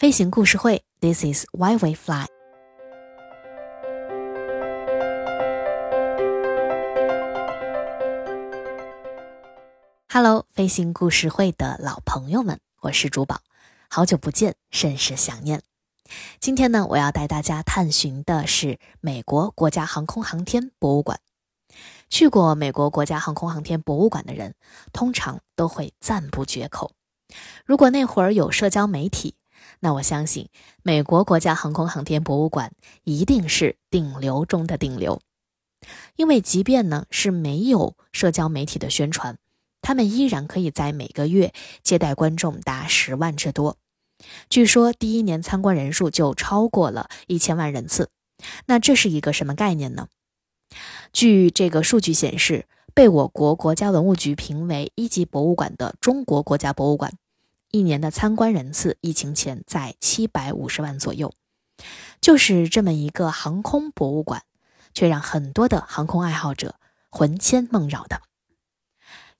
飞行故事会，This is why we fly。Hello，飞行故事会的老朋友们，我是珠宝，好久不见，甚是想念。今天呢，我要带大家探寻的是美国国家航空航天博物馆。去过美国国家航空航天博物馆的人，通常都会赞不绝口。如果那会儿有社交媒体，那我相信美国国家航空航天博物馆一定是顶流中的顶流。因为即便呢是没有社交媒体的宣传，他们依然可以在每个月接待观众达十万之多。据说第一年参观人数就超过了一千万人次。那这是一个什么概念呢？据这个数据显示，被我国国家文物局评为一级博物馆的中国国家博物馆，一年的参观人次，疫情前在七百五十万左右。就是这么一个航空博物馆，却让很多的航空爱好者魂牵梦绕的。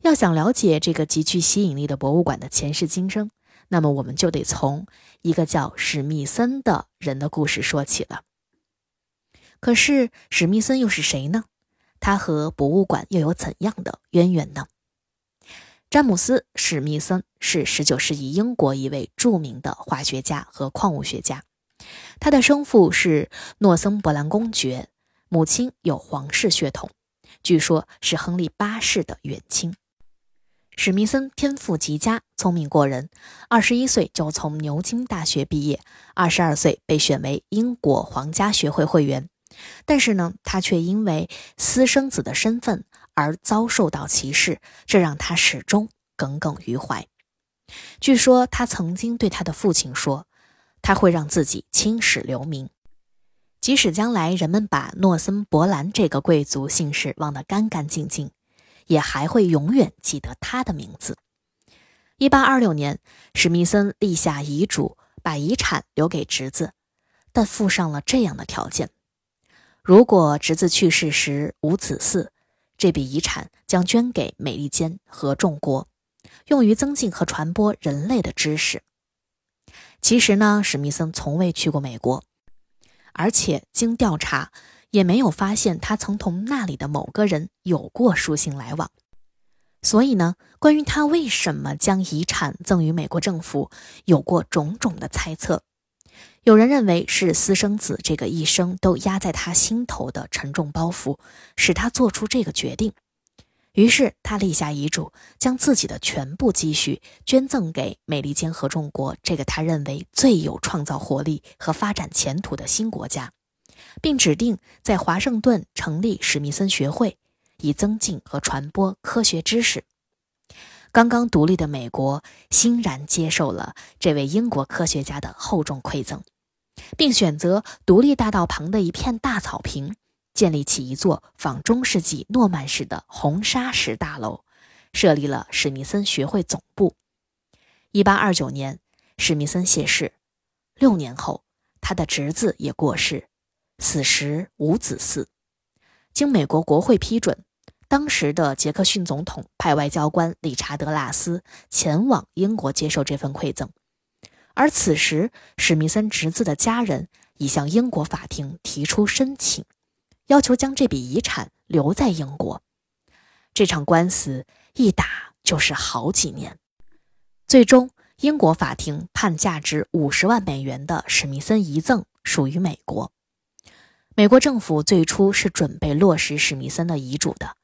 要想了解这个极具吸引力的博物馆的前世今生，那么我们就得从一个叫史密森的人的故事说起了。可是史密森又是谁呢？他和博物馆又有怎样的渊源呢？詹姆斯·史密森是19世纪英国一位著名的化学家和矿物学家，他的生父是诺森伯兰公爵，母亲有皇室血统，据说是亨利八世的远亲。史密森天赋极佳，聪明过人，二十一岁就从牛津大学毕业，二十二岁被选为英国皇家学会会员。但是呢，他却因为私生子的身份而遭受到歧视，这让他始终耿耿于怀。据说他曾经对他的父亲说：“他会让自己青史留名，即使将来人们把诺森伯兰这个贵族姓氏忘得干干净净，也还会永远记得他的名字。”一八二六年，史密森立下遗嘱，把遗产留给侄子，但附上了这样的条件。如果侄子去世时无子嗣，这笔遗产将捐给美利坚合众国，用于增进和传播人类的知识。其实呢，史密森从未去过美国，而且经调查也没有发现他曾同那里的某个人有过书信来往。所以呢，关于他为什么将遗产赠予美国政府，有过种种的猜测。有人认为是私生子这个一生都压在他心头的沉重包袱，使他做出这个决定。于是他立下遗嘱，将自己的全部积蓄捐赠给美利坚合众国这个他认为最有创造活力和发展前途的新国家，并指定在华盛顿成立史密森学会，以增进和传播科学知识。刚刚独立的美国欣然接受了这位英国科学家的厚重馈赠，并选择独立大道旁的一片大草坪，建立起一座仿中世纪诺曼式的红砂石大楼，设立了史密森学会总部。一八二九年，史密森谢世，六年后，他的侄子也过世，死时无子嗣，经美国国会批准。当时的杰克逊总统派外交官理查德·拉斯前往英国接受这份馈赠，而此时史密森侄子的家人已向英国法庭提出申请，要求将这笔遗产留在英国。这场官司一打就是好几年，最终英国法庭判价值五十万美元的史密森遗赠属于美国。美国政府最初是准备落实史密森的遗嘱的。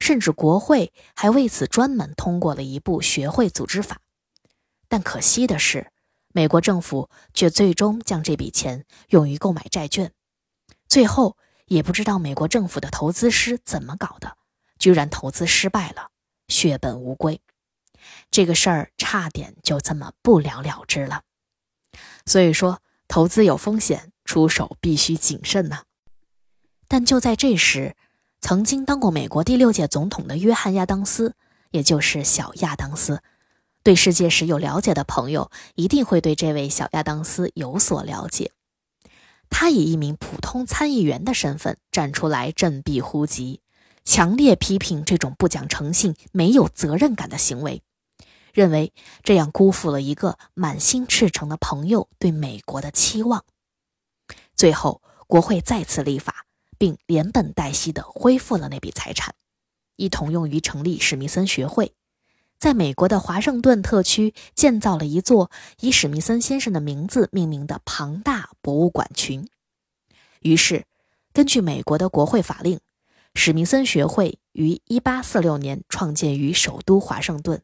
甚至国会还为此专门通过了一部学会组织法，但可惜的是，美国政府却最终将这笔钱用于购买债券，最后也不知道美国政府的投资师怎么搞的，居然投资失败了，血本无归，这个事儿差点就这么不了了之了。所以说，投资有风险，出手必须谨慎呐。但就在这时。曾经当过美国第六届总统的约翰·亚当斯，也就是小亚当斯，对世界史有了解的朋友一定会对这位小亚当斯有所了解。他以一名普通参议员的身份站出来振臂呼击，强烈批评这种不讲诚信、没有责任感的行为，认为这样辜负了一个满心赤诚的朋友对美国的期望。最后，国会再次立法，并连本带息地恢复了那笔财产，一同用于成立史密森学会。在美国的华盛顿特区建造了一座以史密森先生的名字命名的庞大博物馆群。于是，根据美国的国会法令，史密森学会于1846年创建于首都华盛顿，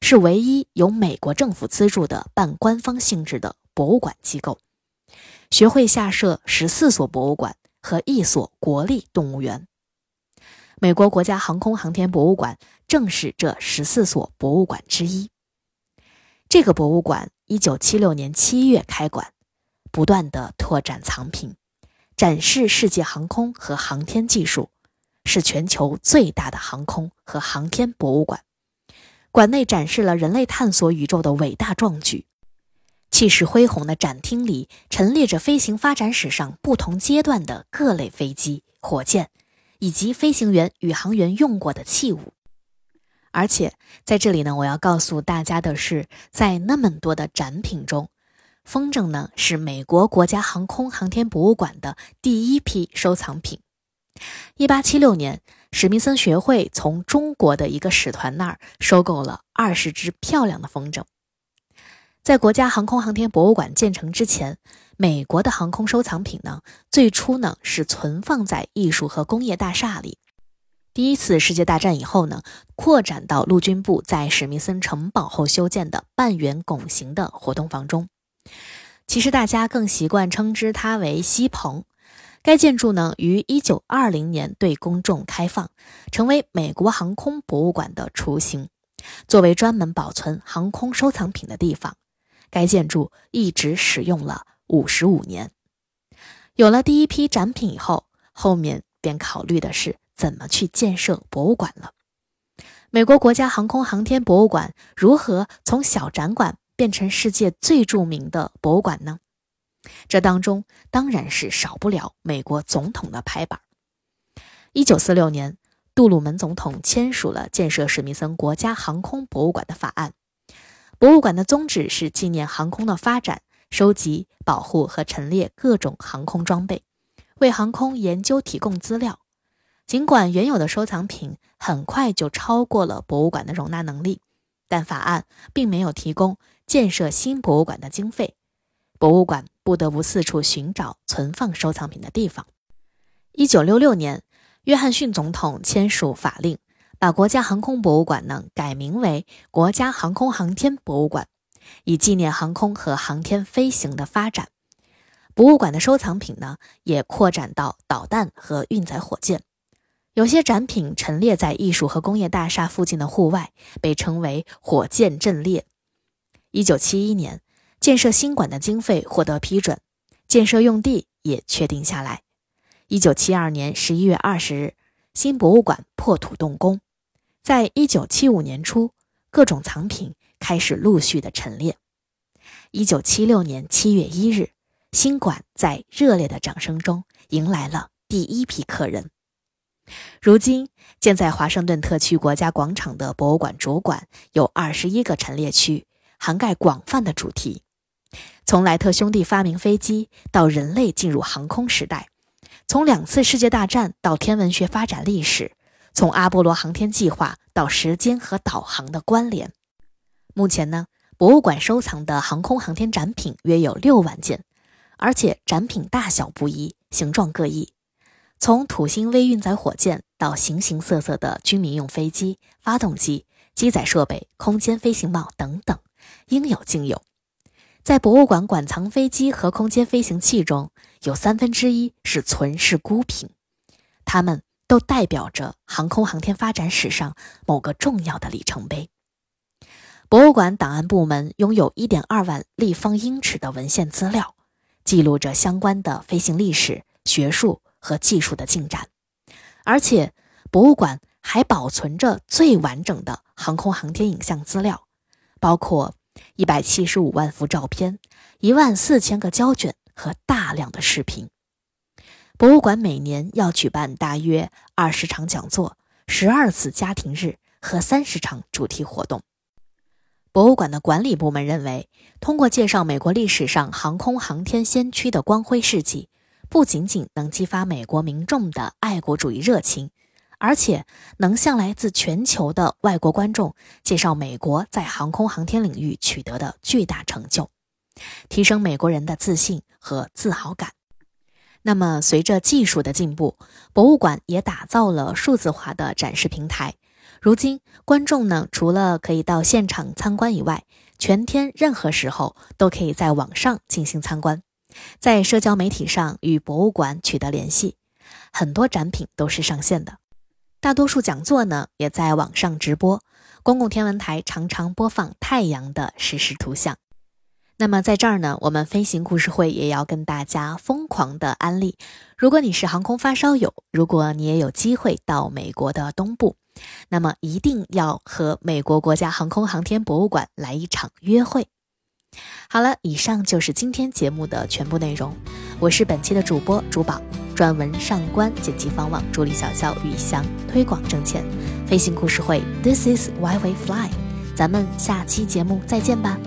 是唯一由美国政府资助的半官方性质的博物馆机构。学会下设十四所博物馆和一所国立动物园。美国国家航空航天博物馆正是这十四所博物馆之一。这个博物馆一九七六年七月开馆，不断的拓展藏品，展示世界航空和航天技术，是全球最大的航空和航天博物馆。馆内展示了人类探索宇宙的伟大壮举，气势恢宏的展厅里陈列着飞行发展史上不同阶段的各类飞机、火箭。以及飞行员、宇航员用过的器物，而且在这里呢，我要告诉大家的是，在那么多的展品中，风筝呢是美国国家航空航天博物馆的第一批收藏品。一八七六年，史密森学会从中国的一个使团那儿收购了二十只漂亮的风筝。在国家航空航天博物馆建成之前。美国的航空收藏品呢，最初呢是存放在艺术和工业大厦里。第一次世界大战以后呢，扩展到陆军部在史密森城堡后修建的半圆拱形的活动房中。其实大家更习惯称之它为西棚。该建筑呢于1920年对公众开放，成为美国航空博物馆的雏形，作为专门保存航空收藏品的地方。该建筑一直使用了。五十五年，有了第一批展品以后，后面便考虑的是怎么去建设博物馆了。美国国家航空航天博物馆如何从小展馆变成世界最著名的博物馆呢？这当中当然是少不了美国总统的拍板。一九四六年，杜鲁门总统签署了建设史密森国家航空博物馆的法案。博物馆的宗旨是纪念航空的发展。收集、保护和陈列各种航空装备，为航空研究提供资料。尽管原有的收藏品很快就超过了博物馆的容纳能力，但法案并没有提供建设新博物馆的经费，博物馆不得不四处寻找存放收藏品的地方。一九六六年，约翰逊总统签署法令，把国家航空博物馆呢改名为国家航空航天博物馆。以纪念航空和航天飞行的发展，博物馆的收藏品呢也扩展到导弹和运载火箭。有些展品陈列在艺术和工业大厦附近的户外，被称为火箭阵列。一九七一年，建设新馆的经费获得批准，建设用地也确定下来。一九七二年十一月二十日，新博物馆破土动工。在一九七五年初，各种藏品。开始陆续的陈列。一九七六年七月一日，新馆在热烈的掌声中迎来了第一批客人。如今，建在华盛顿特区国家广场的博物馆主馆有二十一个陈列区，涵盖广泛的主题，从莱特兄弟发明飞机到人类进入航空时代，从两次世界大战到天文学发展历史，从阿波罗航天计划到时间和导航的关联。目前呢，博物馆收藏的航空航天展品约有六万件，而且展品大小不一，形状各异，从土星微运载火箭到形形色色的军民用飞机、发动机、机载设备、空间飞行帽等等，应有尽有。在博物馆馆藏飞机和空间飞行器中，有三分之一是存世孤品，它们都代表着航空航天发展史上某个重要的里程碑。博物馆档案部门拥有1.2万立方英尺的文献资料，记录着相关的飞行历史、学术和技术的进展。而且，博物馆还保存着最完整的航空航天影像资料，包括175万幅照片、1万四千个胶卷和大量的视频。博物馆每年要举办大约20场讲座、12次家庭日和30场主题活动。博物馆的管理部门认为，通过介绍美国历史上航空航天先驱的光辉事迹，不仅仅能激发美国民众的爱国主义热情，而且能向来自全球的外国观众介绍美国在航空航天领域取得的巨大成就，提升美国人的自信和自豪感。那么，随着技术的进步，博物馆也打造了数字化的展示平台。如今，观众呢，除了可以到现场参观以外，全天任何时候都可以在网上进行参观，在社交媒体上与博物馆取得联系。很多展品都是上线的，大多数讲座呢也在网上直播。公共天文台常常播放太阳的实时图像。那么在这儿呢，我们飞行故事会也要跟大家疯狂的安利：如果你是航空发烧友，如果你也有机会到美国的东部，那么一定要和美国国家航空航天博物馆来一场约会。好了，以上就是今天节目的全部内容。我是本期的主播主宝，专文上官剪辑方网助理小肖雨翔推广挣钱。飞行故事会，This is why we fly。咱们下期节目再见吧。